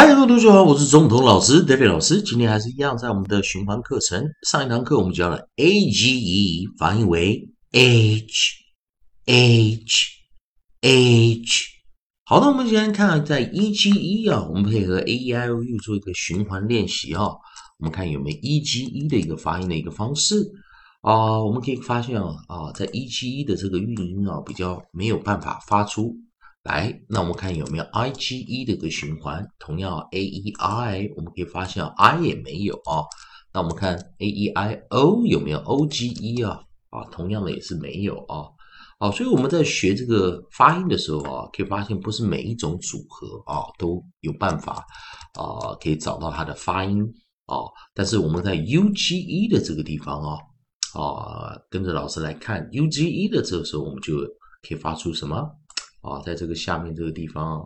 嗨，各位同学好，我是总统老师 David 老师。今天还是一样，在我们的循环课程上一堂课，我们教了 a g e，发音为 h h h。好的，我们今天看在 e g e 啊，我们配合 a e i o u 做一个循环练习啊。我们看有没有 e g e 的一个发音的一个方式啊？我们可以发现啊啊，在 e g e 的这个韵音啊，比较没有办法发出。来，那我们看有没有 i g e 的一个循环，同样 a e i，我们可以发现 i 也没有啊。那我们看 a e i o 有没有 o g e 啊？啊，同样的也是没有啊。好，所以我们在学这个发音的时候啊，可以发现不是每一种组合啊都有办法啊可以找到它的发音啊。但是我们在 u g e 的这个地方啊啊，跟着老师来看 u g e 的这个时候，我们就可以发出什么？啊，在这个下面这个地方，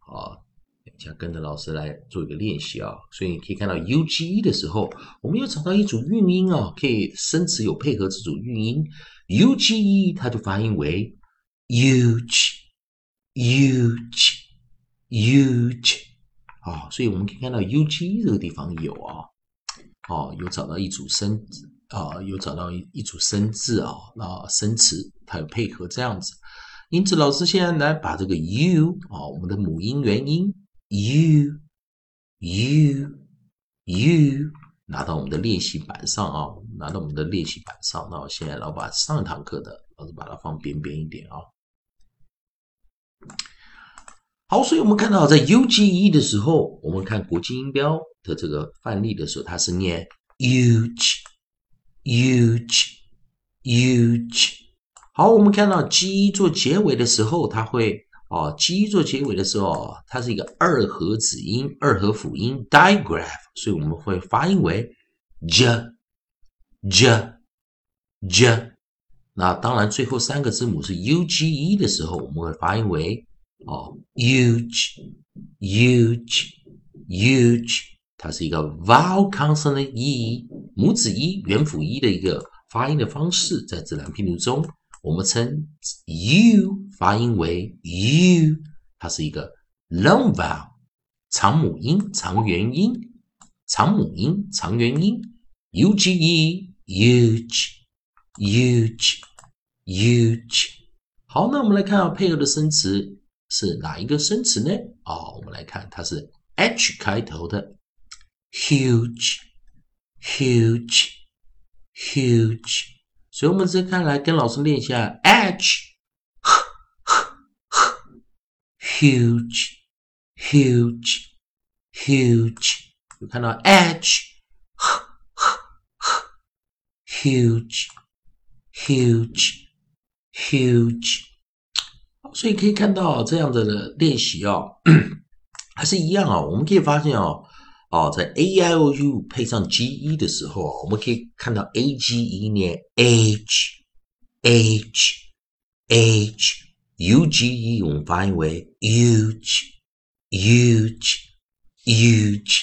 啊，等下跟着老师来做一个练习啊。所以你可以看到 U G E 的时候，我们有找到一组韵音啊，可以生词有配合这组韵音。U G E 它就发音为 uge uge uge。啊，所以我们可以看到 U G E 这个地方有啊，哦，有找到一组生字啊，有找到一一组生字啊，那生词它有配合这样子。因此，老师现在来把这个 u 啊，我们的母音元音 u u u 拿到我们的练习板上啊，拿到我们的练习板上。那我现在老把上一堂课的老师把它放边边一点啊。好，所以我们看到在 u g e 的时候，我们看国际音标的这个范例的时候，它是念 huge huge huge。好，我们看到 g 做结尾的时候，它会哦，g 做结尾的时候，它是一个二合子音、二合辅音 digraph，所以我们会发音为 j j j。那当然，最后三个字母是 u g e 的时候，我们会发音为哦 uge uge uge。它是一个 vowel consonant e 母子 e 元辅 e 的一个发音的方式，在自然拼读中。我们称 u 发音为 u，它是一个 long vowel 长母音、长元音、长母音、长元音 u g e huge huge huge。好，那我们来看啊，配合的生词是哪一个生词呢？啊，我们来看，它是 h 开头的 huge huge huge。所以，我们再看来跟老师练一下 h，huge，huge，huge，有看到 edge，huge，huge，huge，。所以可以看到这样子的练习哦，还是一样啊。我们可以发现哦。哦，在 a i o u 配上 g e 的时候啊，我们可以看到 a g e 念 h h h u g e 我们发音为 huge huge huge。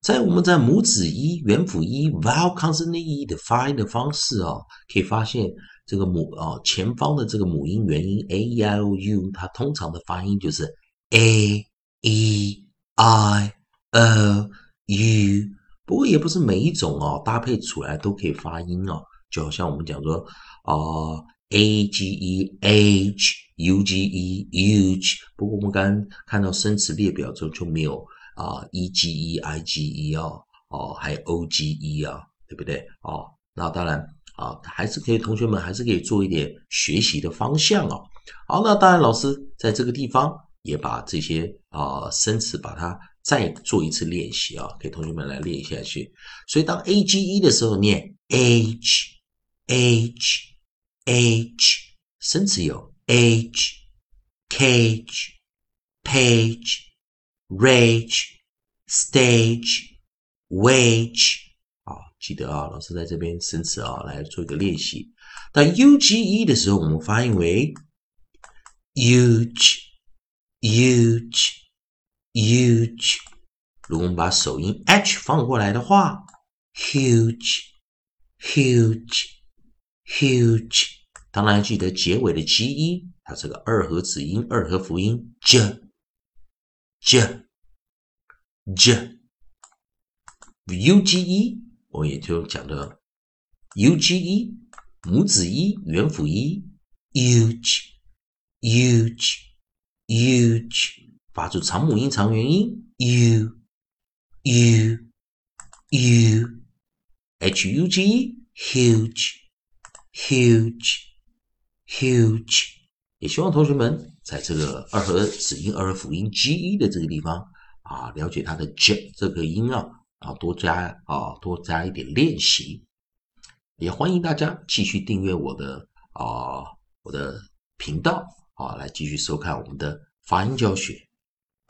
在我们在母子一元辅一 vowel consonant e 的发音的方式啊，可以发现这个母啊前方的这个母音元音 a e i o u，它通常的发音就是 a e i o。u，不过也不是每一种哦，搭配出来都可以发音哦。就好像我们讲说啊，a g e h u g e huge。不过我们刚刚看到生词列表中就没有啊，e g e i g e 哦，哦，还有 o g e 啊，对不对？哦，那当然啊，还是可以，同学们还是可以做一点学习的方向哦。好，那当然老师在这个地方也把这些啊生词把它。再做一次练习啊，给同学们来练一下去。所以当 a g e 的时候，念 h h h，生词有 h cage page rage stage wage。好，记得啊，老师在这边生词啊，来做一个练习。当 u g e 的时候，我们发音为 huge huge。huge，如果我们把首音 h 放过来的话，huge，huge，huge。当然记得结尾的 g e，它是个二合子音，二合辅音 j，j，j。j。u g e 我也就讲的 u g e 母子一元辅一 huge huge huge 发出长母音长元音 u u u h u g e huge huge huge 也希望同学们在这个二合子音二合辅音 g e 的这个地方啊，了解它的 j 这个音啊。啊，多加啊，多加一点练习，也欢迎大家继续订阅我的啊，我的频道啊，来继续收看我们的发音教学。